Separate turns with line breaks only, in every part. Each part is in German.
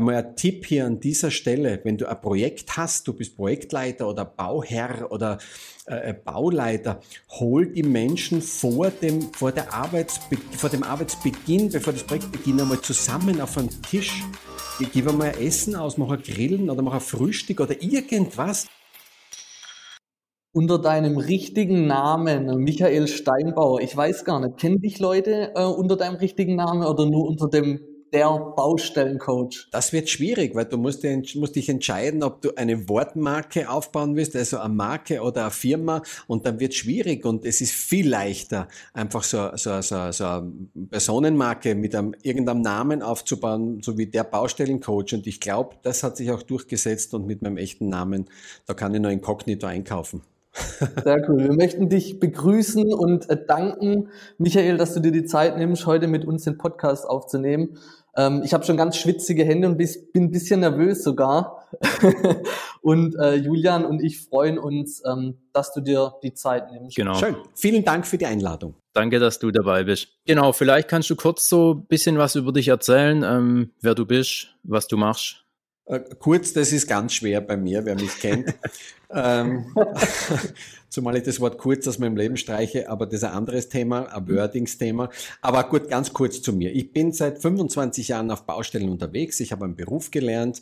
einmal ein Tipp hier an dieser Stelle, wenn du ein Projekt hast, du bist Projektleiter oder Bauherr oder äh, Bauleiter, hol die Menschen vor dem, vor, der Arbeitsbe vor dem Arbeitsbeginn, bevor das Projekt beginnt, einmal zusammen auf einen Tisch. Ich gebe mal ein Essen aus, mache ein Grillen oder mache ein Frühstück oder irgendwas.
Unter deinem richtigen Namen, Michael Steinbauer, ich weiß gar nicht, kennen dich Leute äh, unter deinem richtigen Namen oder nur unter dem der Baustellencoach?
Das wird schwierig, weil du musst, musst, dich entscheiden, ob du eine Wortmarke aufbauen willst, also eine Marke oder eine Firma und dann wird schwierig und es ist viel leichter, einfach so, so, so, so eine Personenmarke mit einem, irgendeinem Namen aufzubauen, so wie der Baustellencoach und ich glaube, das hat sich auch durchgesetzt und mit meinem echten Namen, da kann ich nur inkognito einkaufen.
Sehr cool. Wir möchten dich begrüßen und äh, danken, Michael, dass du dir die Zeit nimmst, heute mit uns den Podcast aufzunehmen. Ähm, ich habe schon ganz schwitzige Hände und bis, bin ein bisschen nervös sogar. und äh, Julian und ich freuen uns, ähm, dass du dir die Zeit nimmst.
Genau. Schön. Vielen Dank für die Einladung.
Danke, dass du dabei bist. Genau, vielleicht kannst du kurz so ein bisschen was über dich erzählen, ähm, wer du bist, was du machst.
Äh, kurz, das ist ganz schwer bei mir, wer mich kennt. ähm, zumal ich das Wort kurz aus meinem Leben streiche, aber das ist ein anderes Thema, ein Wordings-Thema. Aber gut, ganz kurz zu mir. Ich bin seit 25 Jahren auf Baustellen unterwegs. Ich habe einen Beruf gelernt,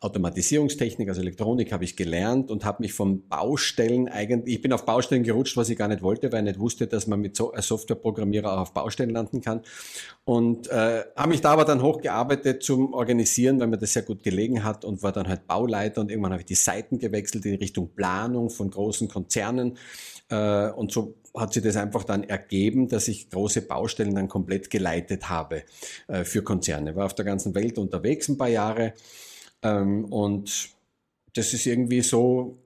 Automatisierungstechnik, also Elektronik habe ich gelernt und habe mich von Baustellen eigentlich, ich bin auf Baustellen gerutscht, was ich gar nicht wollte, weil ich nicht wusste, dass man mit als Softwareprogrammierer auch auf Baustellen landen kann. Und äh, habe mich da aber dann hochgearbeitet zum Organisieren, weil mir das sehr gut gelegen hat und war dann halt Bauleiter und irgendwann habe ich die Seiten gewechselt in Richtung Planung von großen Konzernen. Äh, und so hat sich das einfach dann ergeben, dass ich große Baustellen dann komplett geleitet habe äh, für Konzerne. War auf der ganzen Welt unterwegs ein paar Jahre. Ähm, und das ist irgendwie so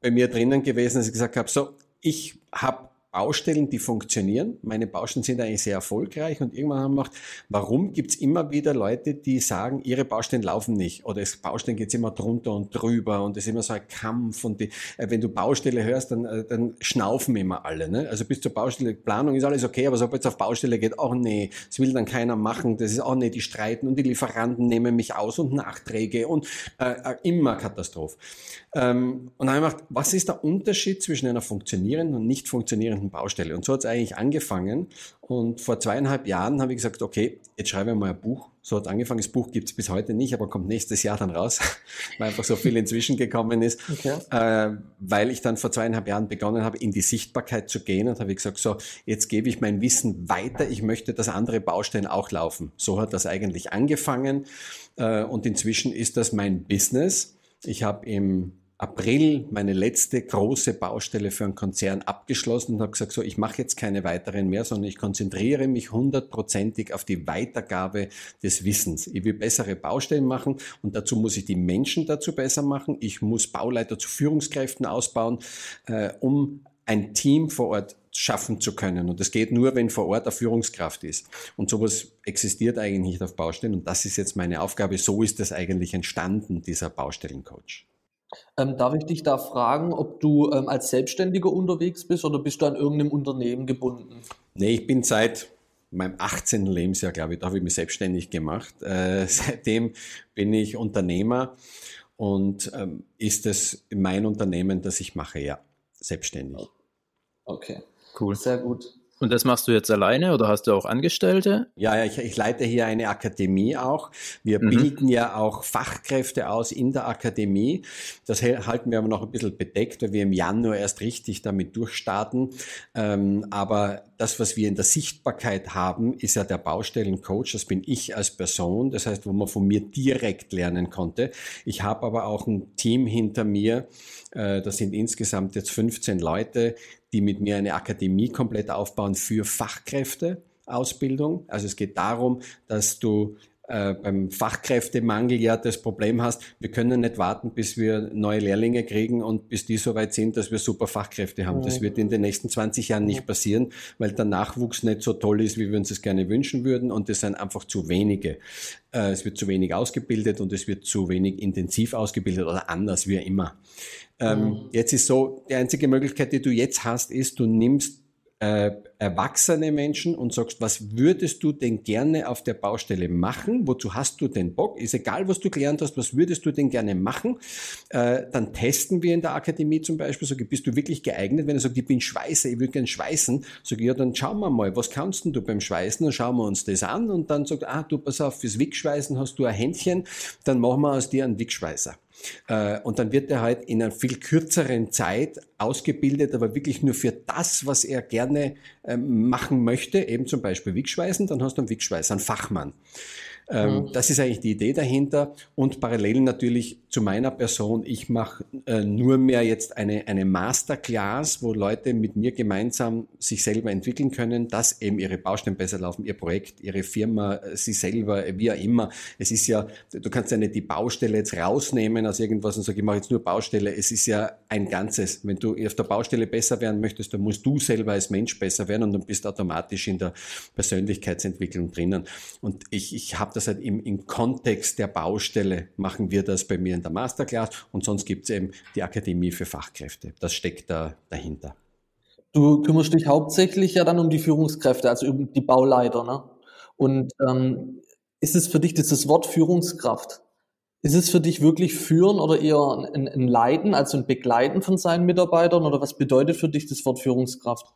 bei mir drinnen gewesen, dass ich gesagt habe, so, ich habe Baustellen, die funktionieren. Meine Baustellen sind eigentlich sehr erfolgreich und irgendwann haben wir gemacht, warum gibt es immer wieder Leute, die sagen, ihre Baustellen laufen nicht oder es Baustellen geht immer drunter und drüber und es ist immer so ein Kampf und die, äh, wenn du Baustelle hörst, dann, äh, dann schnaufen immer alle. Ne? Also bis zur Baustelle, Planung ist alles okay, aber sobald es auf Baustelle geht, oh nee, das will dann keiner machen, das ist auch oh nee, die streiten und die Lieferanten nehmen mich aus und Nachträge und äh, äh immer Katastrophe. Ähm, und dann habe ich gedacht, was ist der Unterschied zwischen einer funktionierenden und nicht funktionierenden Baustelle? Und so hat es eigentlich angefangen. Und vor zweieinhalb Jahren habe ich gesagt, okay, jetzt schreibe ich mal ein Buch. So hat es angefangen. Das Buch gibt es bis heute nicht, aber kommt nächstes Jahr dann raus, weil einfach so viel inzwischen gekommen ist. Okay. Äh, weil ich dann vor zweieinhalb Jahren begonnen habe, in die Sichtbarkeit zu gehen und habe gesagt, so, jetzt gebe ich mein Wissen weiter. Ich möchte, dass andere Baustellen auch laufen. So hat das eigentlich angefangen. Äh, und inzwischen ist das mein Business. Ich habe im April meine letzte große Baustelle für einen Konzern abgeschlossen und habe gesagt, so, ich mache jetzt keine weiteren mehr, sondern ich konzentriere mich hundertprozentig auf die Weitergabe des Wissens. Ich will bessere Baustellen machen und dazu muss ich die Menschen dazu besser machen. Ich muss Bauleiter zu Führungskräften ausbauen, äh, um ein Team vor Ort schaffen zu können. Und das geht nur, wenn vor Ort eine Führungskraft ist. Und sowas existiert eigentlich nicht auf Baustellen. Und das ist jetzt meine Aufgabe. So ist das eigentlich entstanden, dieser Baustellencoach.
Ähm, darf ich dich da fragen, ob du ähm, als Selbstständiger unterwegs bist oder bist du an irgendeinem Unternehmen gebunden?
Nee, ich bin seit meinem 18. Lebensjahr, glaube ich, da habe ich mich selbstständig gemacht. Äh, seitdem bin ich Unternehmer und ähm, ist es mein Unternehmen, das ich mache, ja, selbstständig.
Okay, cool. Sehr gut.
Und das machst du jetzt alleine oder hast du auch Angestellte?
Ja, ja ich, ich leite hier eine Akademie auch. Wir mhm. bilden ja auch Fachkräfte aus in der Akademie. Das halten wir aber noch ein bisschen bedeckt, weil wir im Januar erst richtig damit durchstarten. Ähm, aber das, was wir in der Sichtbarkeit haben, ist ja der Baustellencoach. Das bin ich als Person. Das heißt, wo man von mir direkt lernen konnte. Ich habe aber auch ein Team hinter mir. Äh, das sind insgesamt jetzt 15 Leute, die mit mir eine Akademie komplett aufbauen für Fachkräfteausbildung. Also es geht darum, dass du äh, beim Fachkräftemangel ja das Problem hast, wir können nicht warten, bis wir neue Lehrlinge kriegen und bis die so weit sind, dass wir super Fachkräfte haben. Das wird in den nächsten 20 Jahren nicht passieren, weil der Nachwuchs nicht so toll ist, wie wir uns das gerne wünschen würden und es sind einfach zu wenige. Äh, es wird zu wenig ausgebildet und es wird zu wenig intensiv ausgebildet oder anders, wie immer. Ähm, mhm. Jetzt ist so, die einzige Möglichkeit, die du jetzt hast, ist, du nimmst äh, erwachsene Menschen und sagst, was würdest du denn gerne auf der Baustelle machen? Wozu hast du den Bock? Ist egal, was du gelernt hast, was würdest du denn gerne machen? Äh, dann testen wir in der Akademie zum Beispiel, sage bist du wirklich geeignet? Wenn er sagt, ich bin Schweißer, ich will gerne schweißen, sage ja, dann schauen wir mal, was kannst du beim Schweißen? Dann schauen wir uns das an und dann sagt, ah, du, pass auf, fürs Wickschweißen hast du ein Händchen, dann machen wir aus dir einen Wickschweißer. Äh, und dann wird er halt in einer viel kürzeren Zeit ausgebildet, aber wirklich nur für das, was er gerne ähm, machen möchte, eben zum Beispiel Wickschweißen, dann hast du einen Wickschweißer, einen Fachmann. Ähm, mhm. Das ist eigentlich die Idee dahinter. Und parallel natürlich zu meiner Person, ich mache äh, nur mehr jetzt eine, eine Masterclass, wo Leute mit mir gemeinsam sich selber entwickeln können, dass eben ihre Baustellen besser laufen, ihr Projekt, ihre Firma, äh, sie selber, äh, wie auch immer. Es ist ja, du kannst ja nicht die Baustelle jetzt rausnehmen aus irgendwas und sagen, ich mache jetzt nur Baustelle. Es ist ja ein Ganzes. Wenn du auf der Baustelle besser werden möchtest, dann musst du selber als Mensch besser werden und dann bist du automatisch in der Persönlichkeitsentwicklung drinnen. Und ich, ich habe das halt im, im Kontext der Baustelle machen wir das bei mir in der Masterclass und sonst gibt es eben die Akademie für Fachkräfte. Das steckt da dahinter.
Du kümmerst dich hauptsächlich ja dann um die Führungskräfte, also um die Bauleiter. Ne? Und ähm, ist es für dich dieses Wort Führungskraft? Ist es für dich wirklich führen oder eher ein, ein Leiten, also ein Begleiten von seinen Mitarbeitern? Oder was bedeutet für dich das Wort Führungskraft?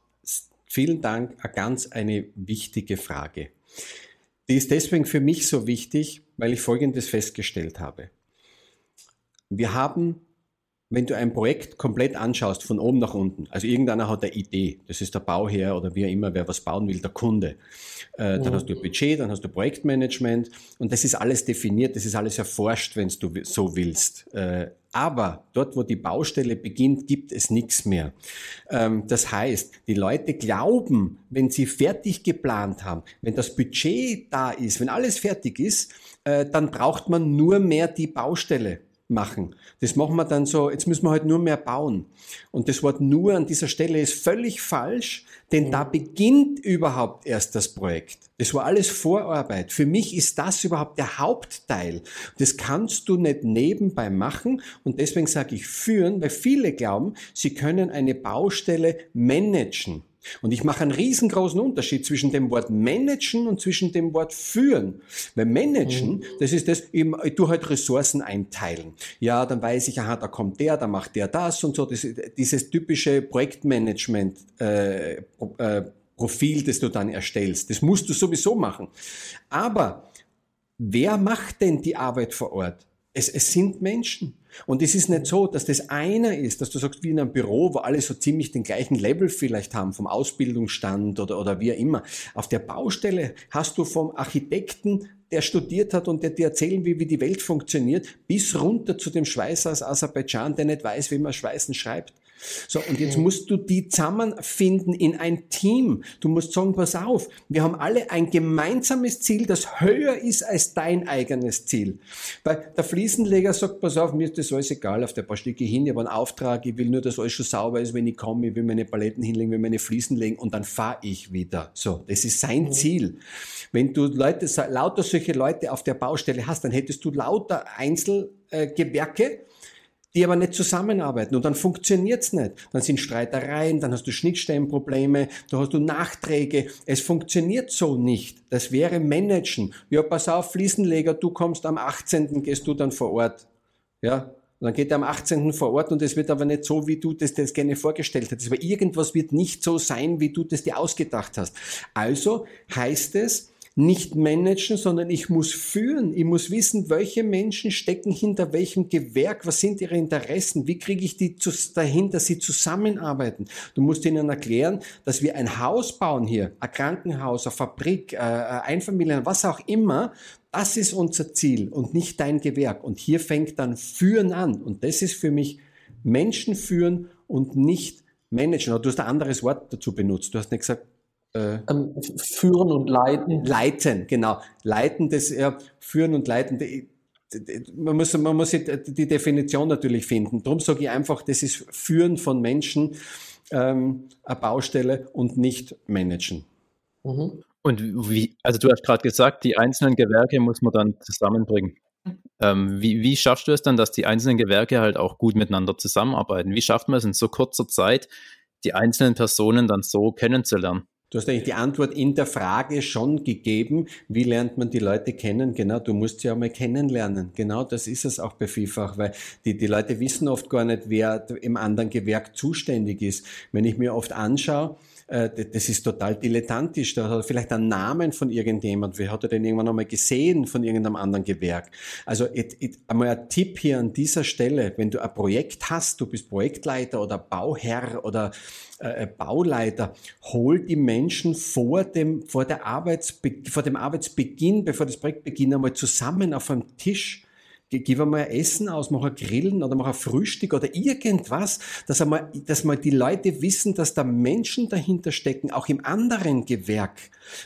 Vielen Dank, ganz eine wichtige Frage. Die ist deswegen für mich so wichtig, weil ich Folgendes festgestellt habe. Wir haben, wenn du ein Projekt komplett anschaust, von oben nach unten, also irgendeiner hat eine Idee, das ist der Bauherr oder wie immer, wer was bauen will, der Kunde. Äh, dann hast du Budget, dann hast du Projektmanagement und das ist alles definiert, das ist alles erforscht, wenn du so willst. Äh, aber dort, wo die Baustelle beginnt, gibt es nichts mehr. Ähm, das heißt, die Leute glauben, wenn sie fertig geplant haben, wenn das Budget da ist, wenn alles fertig ist, äh, dann braucht man nur mehr die Baustelle machen. Das machen wir dann so, jetzt müssen wir halt nur mehr bauen. Und das Wort nur an dieser Stelle ist völlig falsch, denn da beginnt überhaupt erst das Projekt. Das war alles Vorarbeit. Für mich ist das überhaupt der Hauptteil. Das kannst du nicht nebenbei machen und deswegen sage ich führen, weil viele glauben, sie können eine Baustelle managen. Und ich mache einen riesengroßen Unterschied zwischen dem Wort managen und zwischen dem Wort führen. Weil managen, mhm. das ist das, ich tue halt Ressourcen einteilen. Ja, dann weiß ich, aha, da kommt der, da macht der das und so. Das, dieses typische Projektmanagement, äh, äh, Profil, das du dann erstellst. Das musst du sowieso machen. Aber wer macht denn die Arbeit vor Ort? Es, es sind Menschen. Und es ist nicht so, dass das einer ist, dass du sagst, wie in einem Büro, wo alle so ziemlich den gleichen Level vielleicht haben, vom Ausbildungsstand oder, oder wie auch immer. Auf der Baustelle hast du vom Architekten, der studiert hat und der dir erzählen will, wie die Welt funktioniert, bis runter zu dem Schweißer aus Aserbaidschan, der nicht weiß, wie man Schweißen schreibt. So, und jetzt musst du die zusammenfinden in ein Team. Du musst sagen, pass auf, wir haben alle ein gemeinsames Ziel, das höher ist als dein eigenes Ziel. Weil der Fliesenleger sagt, pass auf, mir ist das alles egal, auf der paar Stücke hin, ich habe einen Auftrag, ich will nur, dass alles schon sauber ist, wenn ich komme, ich will meine Paletten hinlegen, will meine Fliesen legen und dann fahre ich wieder. So, das ist sein mhm. Ziel. Wenn du Leute, lauter solche Leute auf der Baustelle hast, dann hättest du lauter Einzelgewerke, die aber nicht zusammenarbeiten und dann funktioniert's nicht. Dann sind Streitereien, dann hast du Schnittstellenprobleme, da hast du Nachträge. Es funktioniert so nicht. Das wäre Managen. Ja, pass auf, Fliesenleger, du kommst am 18. gehst du dann vor Ort. Ja, und dann geht er am 18. vor Ort und es wird aber nicht so, wie du das, das gerne vorgestellt hättest. Aber irgendwas wird nicht so sein, wie du das dir ausgedacht hast. Also heißt es, nicht managen, sondern ich muss führen. Ich muss wissen, welche Menschen stecken hinter welchem Gewerk, was sind ihre Interessen, wie kriege ich die dahin, dass sie zusammenarbeiten. Du musst ihnen erklären, dass wir ein Haus bauen hier, ein Krankenhaus, eine Fabrik, äh, ein Einfamilien, was auch immer. Das ist unser Ziel und nicht dein Gewerk. Und hier fängt dann Führen an. Und das ist für mich Menschen führen und nicht managen. du hast ein anderes Wort dazu benutzt. Du hast nicht gesagt,
äh, ähm, führen und leiten.
Leiten, genau. Leiten, das ja, führen und leiten. Man muss, man muss die Definition natürlich finden. Darum sage ich einfach, das ist Führen von Menschen, ähm, eine Baustelle und nicht managen.
Mhm. Und wie, also du hast gerade gesagt, die einzelnen Gewerke muss man dann zusammenbringen. Ähm, wie, wie schaffst du es dann, dass die einzelnen Gewerke halt auch gut miteinander zusammenarbeiten? Wie schafft man es in so kurzer Zeit, die einzelnen Personen dann so kennenzulernen?
Du hast eigentlich die Antwort in der Frage schon gegeben, wie lernt man die Leute kennen? Genau, du musst sie ja mal kennenlernen. Genau, das ist es auch bei Vielfach, weil die, die Leute wissen oft gar nicht, wer im anderen Gewerk zuständig ist. Wenn ich mir oft anschaue, äh, das ist total dilettantisch. Da hat er vielleicht einen Namen von irgendjemand. Wer hat er den irgendwann einmal gesehen von irgendeinem anderen Gewerk? Also it, it, einmal ein Tipp hier an dieser Stelle, wenn du ein Projekt hast, du bist Projektleiter oder Bauherr oder äh, Bauleiter, hol die Menschen vor dem, vor, der Arbeitsbe vor dem Arbeitsbeginn, bevor das Projekt beginnt, einmal zusammen auf einem Tisch gib einmal Essen aus, mach ein Grillen oder mach ein Frühstück oder irgendwas, dass, einmal, dass mal die Leute wissen, dass da Menschen dahinter stecken, auch im anderen Gewerk.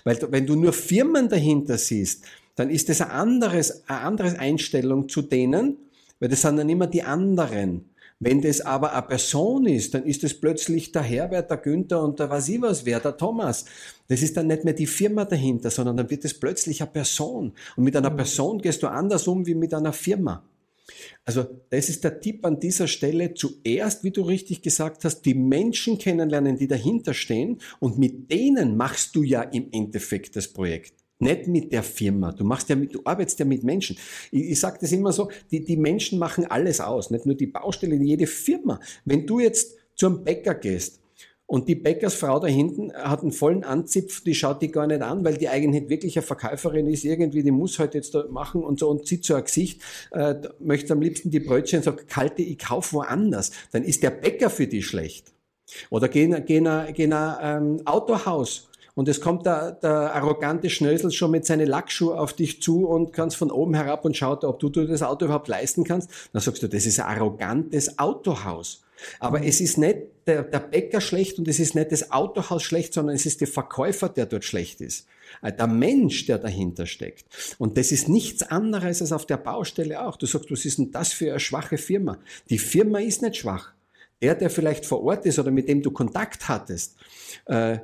Weil wenn du nur Firmen dahinter siehst, dann ist das ein anderes, eine andere Einstellung zu denen, weil das sind dann immer die anderen. Wenn das aber eine Person ist, dann ist es plötzlich der Herbert, der Günther und der was ich was wer, der Thomas. Das ist dann nicht mehr die Firma dahinter, sondern dann wird es plötzlich eine Person. Und mit einer mhm. Person gehst du anders um wie mit einer Firma. Also das ist der Tipp an dieser Stelle. Zuerst, wie du richtig gesagt hast, die Menschen kennenlernen, die dahinter stehen und mit denen machst du ja im Endeffekt das Projekt. Nicht mit der Firma. Du machst ja mit, du arbeitest ja mit Menschen. Ich, ich sage das immer so, die, die Menschen machen alles aus. Nicht nur die Baustelle, jede Firma. Wenn du jetzt zum Bäcker gehst und die Bäckersfrau da hinten hat einen vollen Anzipf, die schaut die gar nicht an, weil die eigentlich wirklich eine Verkäuferin ist, irgendwie, die muss halt jetzt da machen und so und zieht so ein Gesicht, äh, möchte am liebsten die Brötchen, sagt, kalte, ich kauf woanders. Dann ist der Bäcker für die schlecht. Oder geh, in ein Autohaus und es kommt der, der arrogante Schnösel schon mit seinen Lackschuhen auf dich zu und kannst von oben herab und schaut, ob du, du das Auto überhaupt leisten kannst. Dann sagst du, das ist ein arrogantes Autohaus. Aber es ist nicht der, der Bäcker schlecht und es ist nicht das Autohaus schlecht, sondern es ist der Verkäufer, der dort schlecht ist. Äh, der Mensch, der dahinter steckt. Und das ist nichts anderes als auf der Baustelle auch. Du sagst, was ist denn das für eine schwache Firma? Die Firma ist nicht schwach. Der, der vielleicht vor Ort ist oder mit dem du Kontakt hattest, äh,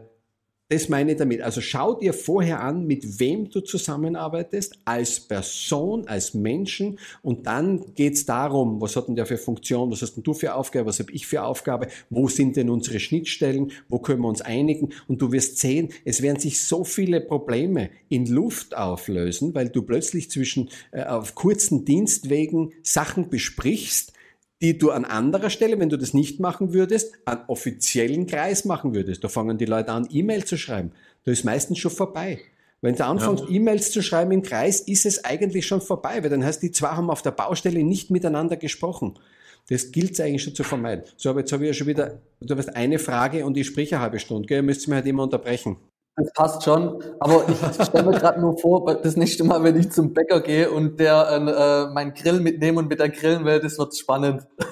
das meine ich damit. Also schau dir vorher an, mit wem du zusammenarbeitest, als Person, als Menschen. Und dann geht es darum, was hat denn der für Funktion, was hast denn du für Aufgabe, was habe ich für Aufgabe, wo sind denn unsere Schnittstellen, wo können wir uns einigen. Und du wirst sehen, es werden sich so viele Probleme in Luft auflösen, weil du plötzlich zwischen äh, auf kurzen Dienstwegen Sachen besprichst, die du an anderer Stelle, wenn du das nicht machen würdest, an offiziellen Kreis machen würdest. Da fangen die Leute an, E-Mail zu schreiben. Da ist meistens schon vorbei. Wenn du anfängst, ja. E-Mails zu schreiben im Kreis, ist es eigentlich schon vorbei, weil dann heißt, die zwei haben auf der Baustelle nicht miteinander gesprochen. Das gilt es eigentlich schon zu vermeiden. So, aber jetzt habe ich ja schon wieder, du hast eine Frage und ich spreche eine halbe Stunde, gell? Ihr müsst mich halt immer unterbrechen.
Das passt schon, aber ich stelle mir gerade nur vor, das nächste Mal, wenn ich zum Bäcker gehe und der äh, mein Grill mitnehme und mit der grillen will, das wird spannend.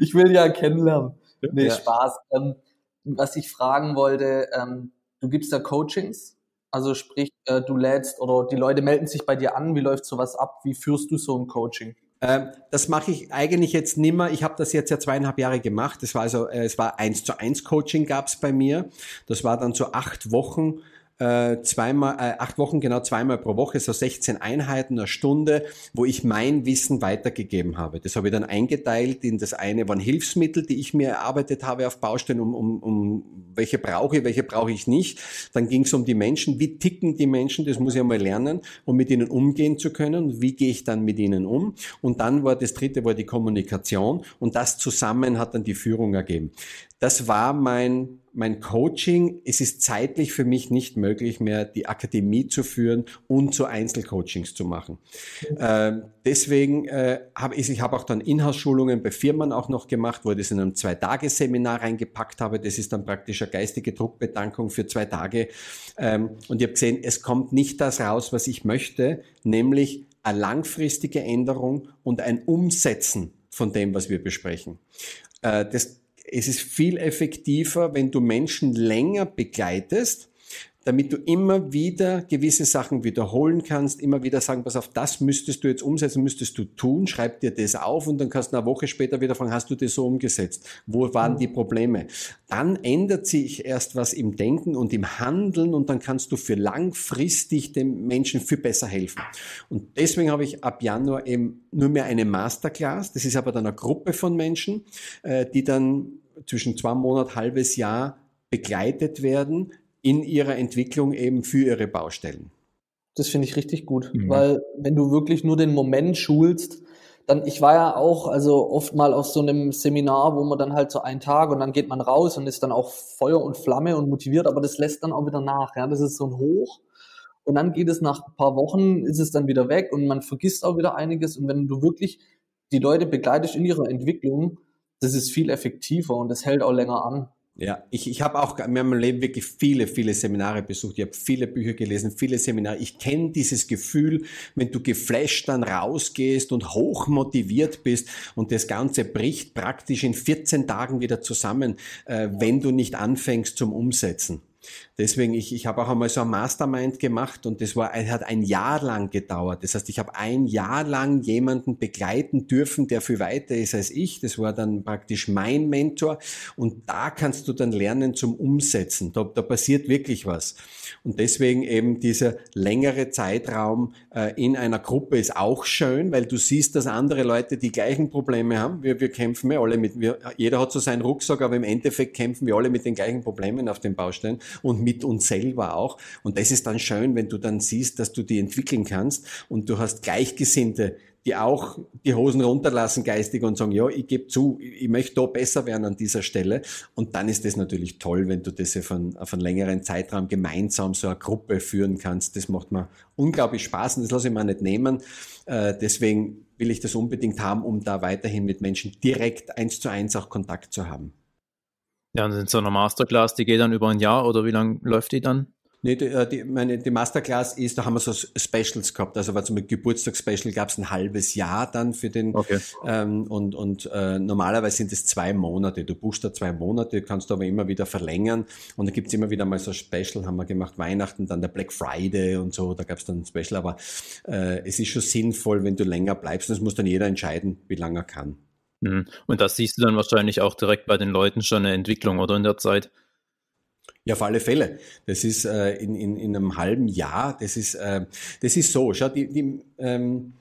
ich will ja kennenlernen. Nee, ja. Spaß. Ähm, was ich fragen wollte, ähm, du gibst ja Coachings, also sprich, äh, du lädst oder die Leute melden sich bei dir an, wie läuft sowas ab, wie führst du so ein Coaching?
Ähm, das mache ich eigentlich jetzt nimmer. Ich habe das jetzt ja zweieinhalb Jahre gemacht. Das war also, äh, es war eins zu eins Coaching gab's bei mir. Das war dann so acht Wochen äh, zweimal, äh, acht Wochen genau zweimal pro Woche, so 16 Einheiten, eine Stunde, wo ich mein Wissen weitergegeben habe. Das habe ich dann eingeteilt in das eine waren Hilfsmittel, die ich mir erarbeitet habe auf Baustellen, um, um, um welche brauche ich, welche brauche ich nicht. Dann ging es um die Menschen, wie ticken die Menschen, das muss ich einmal lernen, um mit ihnen umgehen zu können. Wie gehe ich dann mit ihnen um? Und dann war das dritte war die Kommunikation und das zusammen hat dann die Führung ergeben. Das war mein, mein Coaching. Es ist zeitlich für mich nicht möglich mehr, die Akademie zu führen und so Einzelcoachings zu machen. Mhm. Äh, deswegen äh, habe ich, ich habe auch dann Inhouse-Schulungen bei Firmen auch noch gemacht, wo ich das in einem Zwei-Tage-Seminar reingepackt habe. Das ist dann praktisch eine geistige Druckbedankung für zwei Tage. Ähm, und ich habe gesehen, es kommt nicht das raus, was ich möchte, nämlich eine langfristige Änderung und ein Umsetzen von dem, was wir besprechen. Äh, das es ist viel effektiver, wenn du Menschen länger begleitest damit du immer wieder gewisse Sachen wiederholen kannst, immer wieder sagen, pass auf, das müsstest du jetzt umsetzen, müsstest du tun, schreib dir das auf und dann kannst du eine Woche später wieder fragen, hast du das so umgesetzt? Wo waren die Probleme? Dann ändert sich erst was im Denken und im Handeln und dann kannst du für langfristig dem Menschen viel besser helfen. Und deswegen habe ich ab Januar eben nur mehr eine Masterclass, das ist aber dann eine Gruppe von Menschen, äh, die dann zwischen zwei Monat, halbes Jahr begleitet werden in ihrer Entwicklung eben für ihre Baustellen.
Das finde ich richtig gut, mhm. weil wenn du wirklich nur den Moment schulst, dann, ich war ja auch, also oft mal auf so einem Seminar, wo man dann halt so einen Tag und dann geht man raus und ist dann auch Feuer und Flamme und motiviert, aber das lässt dann auch wieder nach, ja, das ist so ein Hoch. Und dann geht es nach ein paar Wochen, ist es dann wieder weg und man vergisst auch wieder einiges. Und wenn du wirklich die Leute begleitest in ihrer Entwicklung, das ist viel effektiver und das hält auch länger an.
Ja, ich, ich habe auch in meinem Leben wirklich viele, viele Seminare besucht. Ich habe viele Bücher gelesen, viele Seminare. Ich kenne dieses Gefühl, wenn du geflasht dann rausgehst und hoch motiviert bist und das Ganze bricht praktisch in 14 Tagen wieder zusammen, äh, wenn du nicht anfängst zum Umsetzen. Deswegen, ich, ich habe auch einmal so ein Mastermind gemacht und das war, hat ein Jahr lang gedauert. Das heißt, ich habe ein Jahr lang jemanden begleiten dürfen, der viel weiter ist als ich. Das war dann praktisch mein Mentor und da kannst du dann lernen zum Umsetzen. Da, da passiert wirklich was. Und deswegen eben dieser längere Zeitraum äh, in einer Gruppe ist auch schön, weil du siehst, dass andere Leute die gleichen Probleme haben. Wir, wir kämpfen ja alle mit, wir, jeder hat so seinen Rucksack, aber im Endeffekt kämpfen wir alle mit den gleichen Problemen auf den Baustellen und mit uns selber auch. Und das ist dann schön, wenn du dann siehst, dass du die entwickeln kannst und du hast Gleichgesinnte, die auch die Hosen runterlassen geistig und sagen, ja, ich gebe zu, ich möchte da besser werden an dieser Stelle. Und dann ist das natürlich toll, wenn du das auf einen, auf einen längeren Zeitraum gemeinsam so eine Gruppe führen kannst. Das macht mir unglaublich Spaß und das lasse ich mir nicht nehmen. Äh, deswegen will ich das unbedingt haben, um da weiterhin mit Menschen direkt eins zu eins auch Kontakt zu haben.
Ja, und in so einer Masterclass, die geht dann über ein Jahr oder wie lange läuft die dann?
Nee, die, äh, die, meine, die Masterclass ist, da haben wir so Specials gehabt. Also war zum Geburtstagsspecial gab es ein halbes Jahr dann für den okay. ähm, und, und äh, normalerweise sind es zwei Monate. Du buchst da zwei Monate, kannst du aber immer wieder verlängern und da gibt's immer wieder mal so Special, haben wir gemacht, Weihnachten, dann der Black Friday und so, da gab's dann ein Special, aber äh, es ist schon sinnvoll, wenn du länger bleibst. Das muss dann jeder entscheiden, wie lange er kann.
Mhm. Und das siehst du dann wahrscheinlich auch direkt bei den Leuten schon eine Entwicklung, oder in der Zeit?
Ja, auf alle Fälle. Das ist äh, in, in, in einem halben Jahr, das ist, äh, das ist so. Schau, die, die, ähm,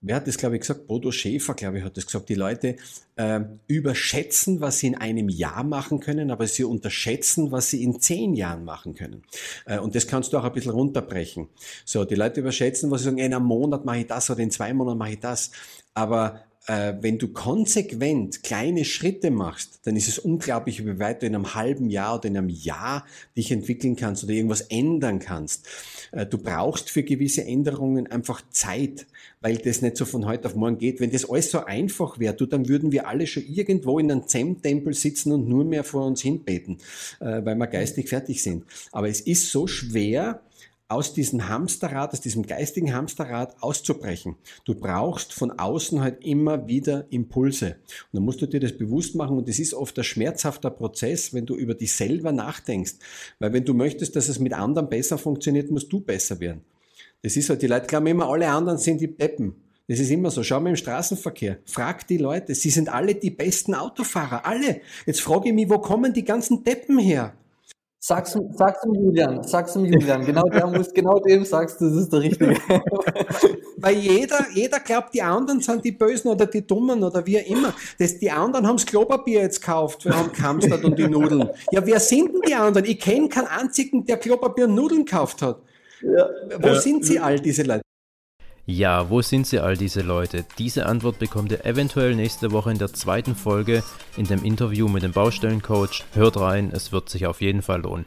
wer hat das, glaube ich, gesagt? Bodo Schäfer, glaube ich, hat das gesagt. Die Leute äh, überschätzen, was sie in einem Jahr machen können, aber sie unterschätzen, was sie in zehn Jahren machen können. Äh, und das kannst du auch ein bisschen runterbrechen. So, die Leute überschätzen, was sie sagen, in einem Monat mache ich das oder in zwei Monaten mache ich das. Aber äh, wenn du konsequent kleine Schritte machst, dann ist es unglaublich, wie weit du in einem halben Jahr oder in einem Jahr dich entwickeln kannst oder irgendwas ändern kannst. Äh, du brauchst für gewisse Änderungen einfach Zeit, weil das nicht so von heute auf morgen geht. Wenn das alles so einfach wäre, du, dann würden wir alle schon irgendwo in einem Zen-Tempel sitzen und nur mehr vor uns hinbeten, äh, weil wir geistig fertig sind. Aber es ist so schwer, aus diesem Hamsterrad, aus diesem geistigen Hamsterrad auszubrechen. Du brauchst von außen halt immer wieder Impulse. Und dann musst du dir das bewusst machen und das ist oft ein schmerzhafter Prozess, wenn du über dich selber nachdenkst. Weil wenn du möchtest, dass es mit anderen besser funktioniert, musst du besser werden. Das ist halt, die Leute glauben immer, alle anderen sind die Deppen. Das ist immer so. Schau mal im Straßenverkehr. Frag die Leute. Sie sind alle die besten Autofahrer. Alle. Jetzt frage ich mich, wo kommen die ganzen Deppen her?
Sag's, sag's dem Julian, sag's dem Julian. Genau der muss, genau dem sagst du, das ist der Richtige.
Weil jeder, jeder glaubt, die anderen sind die Bösen oder die Dummen oder wie immer. Das, die anderen haben's Klopapier jetzt gekauft, wir haben gehamstert und die Nudeln. Ja, wer sind denn die anderen? Ich kenne keinen einzigen, der Klopapier und Nudeln gekauft hat. Ja. Wo ja. sind sie all diese Leute?
Ja, wo sind sie all diese Leute? Diese Antwort bekommt ihr eventuell nächste Woche in der zweiten Folge in dem Interview mit dem Baustellencoach. Hört rein, es wird sich auf jeden Fall lohnen.